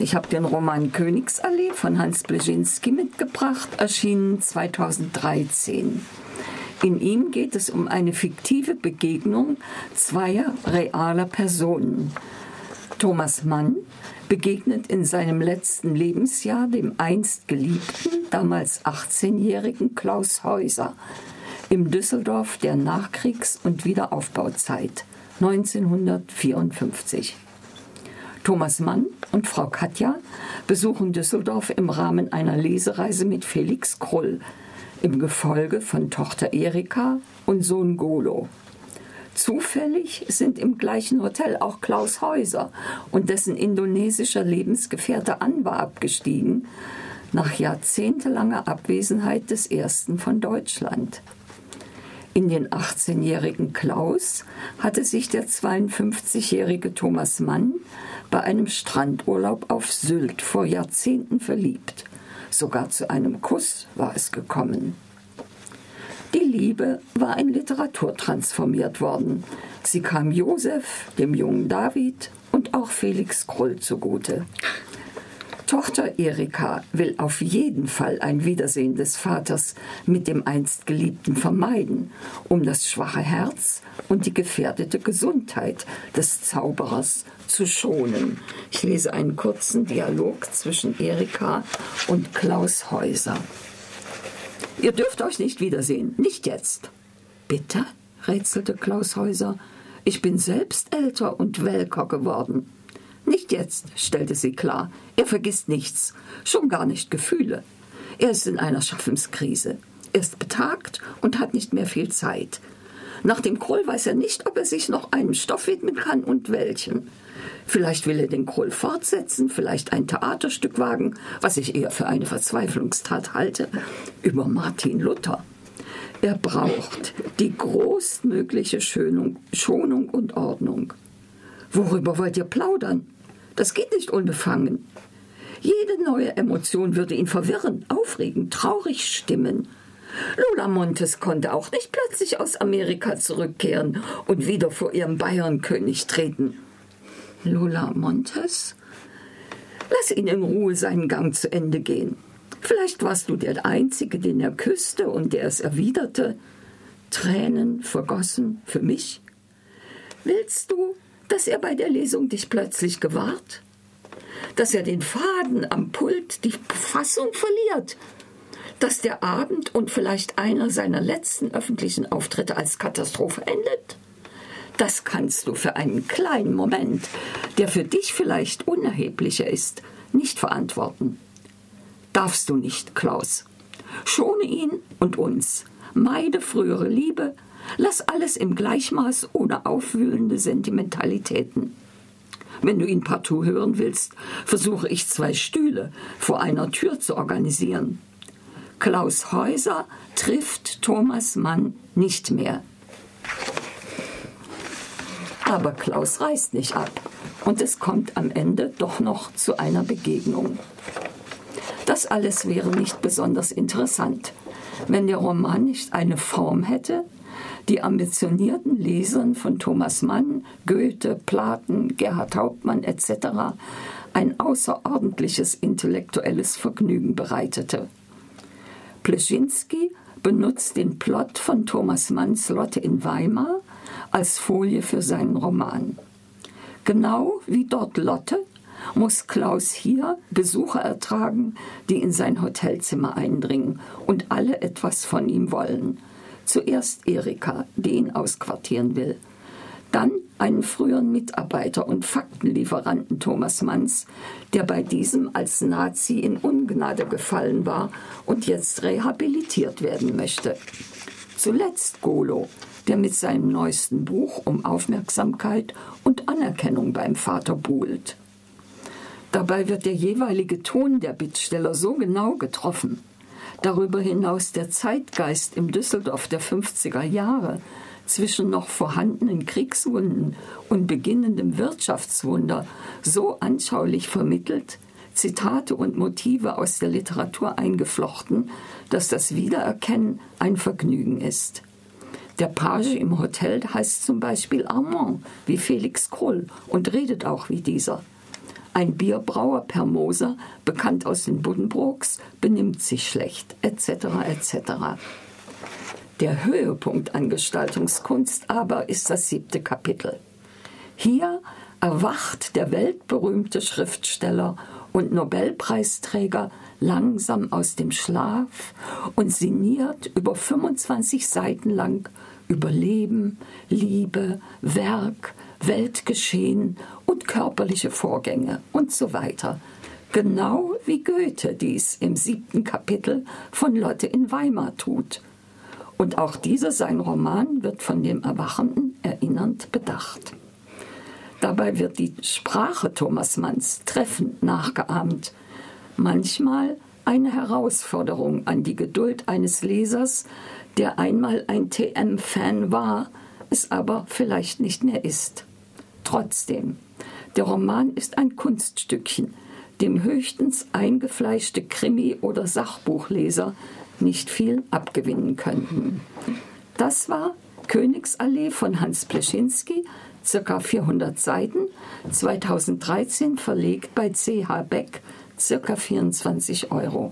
Ich habe den Roman Königsallee von Hans Blesinski mitgebracht, erschienen 2013. In ihm geht es um eine fiktive Begegnung zweier realer Personen. Thomas Mann begegnet in seinem letzten Lebensjahr dem einst geliebten, damals 18-jährigen Klaus Häuser im Düsseldorf der Nachkriegs- und Wiederaufbauzeit 1954. Thomas Mann und Frau Katja besuchen Düsseldorf im Rahmen einer Lesereise mit Felix Krull im Gefolge von Tochter Erika und Sohn Golo. Zufällig sind im gleichen Hotel auch Klaus Häuser und dessen indonesischer Lebensgefährte Anwar abgestiegen, nach jahrzehntelanger Abwesenheit des ersten von Deutschland. In den 18-jährigen Klaus hatte sich der 52-jährige Thomas Mann bei einem Strandurlaub auf Sylt vor Jahrzehnten verliebt. Sogar zu einem Kuss war es gekommen. Die Liebe war in Literatur transformiert worden. Sie kam Josef, dem jungen David und auch Felix Krull zugute. Tochter Erika will auf jeden Fall ein Wiedersehen des Vaters mit dem einst Geliebten vermeiden, um das schwache Herz und die gefährdete Gesundheit des Zauberers zu schonen. Ich lese einen kurzen Dialog zwischen Erika und Klaus Häuser. Ihr dürft euch nicht wiedersehen, nicht jetzt. Bitte? rätselte Klaus Häuser. Ich bin selbst älter und welker geworden. Jetzt, stellte sie klar. Er vergisst nichts, schon gar nicht Gefühle. Er ist in einer Schaffenskrise. Er ist betagt und hat nicht mehr viel Zeit. Nach dem Kroll weiß er nicht, ob er sich noch einem Stoff widmen kann und welchen. Vielleicht will er den Kroll fortsetzen, vielleicht ein Theaterstück wagen, was ich eher für eine Verzweiflungstat halte, über Martin Luther. Er braucht die größtmögliche Schönung, Schonung und Ordnung. Worüber wollt ihr plaudern? Das geht nicht unbefangen. Jede neue Emotion würde ihn verwirren, aufregen, traurig stimmen. Lola Montes konnte auch nicht plötzlich aus Amerika zurückkehren und wieder vor ihrem Bayernkönig treten. Lola Montes? Lass ihn in Ruhe seinen Gang zu Ende gehen. Vielleicht warst du der Einzige, den er küsste und der es erwiderte. Tränen vergossen für mich? Willst du, dass er bei der Lesung dich plötzlich gewahrt? Dass er den Faden am Pult, die Fassung verliert? Dass der Abend und vielleicht einer seiner letzten öffentlichen Auftritte als Katastrophe endet? Das kannst du für einen kleinen Moment, der für dich vielleicht unerheblicher ist, nicht verantworten. Darfst du nicht, Klaus. Schone ihn und uns. Meide frühere Liebe, Lass alles im Gleichmaß ohne aufwühlende Sentimentalitäten. Wenn du ihn partout hören willst, versuche ich zwei Stühle vor einer Tür zu organisieren. Klaus Häuser trifft Thomas Mann nicht mehr. Aber Klaus reist nicht ab und es kommt am Ende doch noch zu einer Begegnung. Das alles wäre nicht besonders interessant, wenn der Roman nicht eine Form hätte, die ambitionierten Lesern von Thomas Mann, Goethe, Platen, Gerhard Hauptmann etc. ein außerordentliches intellektuelles Vergnügen bereitete. Pleschinski benutzt den Plot von Thomas Manns Lotte in Weimar als Folie für seinen Roman. Genau wie dort Lotte muss Klaus hier Besucher ertragen, die in sein Hotelzimmer eindringen und alle etwas von ihm wollen. Zuerst Erika, die ihn ausquartieren will. Dann einen früheren Mitarbeiter und Faktenlieferanten Thomas Manns, der bei diesem als Nazi in Ungnade gefallen war und jetzt rehabilitiert werden möchte. Zuletzt Golo, der mit seinem neuesten Buch um Aufmerksamkeit und Anerkennung beim Vater buhlt. Dabei wird der jeweilige Ton der Bittsteller so genau getroffen, Darüber hinaus der Zeitgeist im Düsseldorf der 50er Jahre zwischen noch vorhandenen Kriegswunden und beginnendem Wirtschaftswunder so anschaulich vermittelt, Zitate und Motive aus der Literatur eingeflochten, dass das Wiedererkennen ein Vergnügen ist. Der Page im Hotel heißt zum Beispiel Armand, wie Felix Krull, und redet auch wie dieser. Ein Bierbrauer per Moser, bekannt aus den Buddenbrooks, benimmt sich schlecht, etc. etc. Der Höhepunkt an Gestaltungskunst aber ist das siebte Kapitel. Hier erwacht der weltberühmte Schriftsteller und Nobelpreisträger langsam aus dem Schlaf und sinniert über 25 Seiten lang über Leben, Liebe, Werk, Weltgeschehen und körperliche Vorgänge und so weiter. Genau wie Goethe dies im siebten Kapitel von Lotte in Weimar tut. Und auch dieser sein Roman wird von dem Erwachenden erinnernd bedacht. Dabei wird die Sprache Thomas Manns treffend nachgeahmt. Manchmal eine Herausforderung an die Geduld eines Lesers, der einmal ein TM-Fan war, es aber vielleicht nicht mehr ist. Trotzdem, der Roman ist ein Kunststückchen, dem höchstens eingefleischte Krimi- oder Sachbuchleser nicht viel abgewinnen könnten. Das war Königsallee von Hans Pleschinski, circa 400 Seiten, 2013 verlegt bei CH Beck, circa 24 Euro.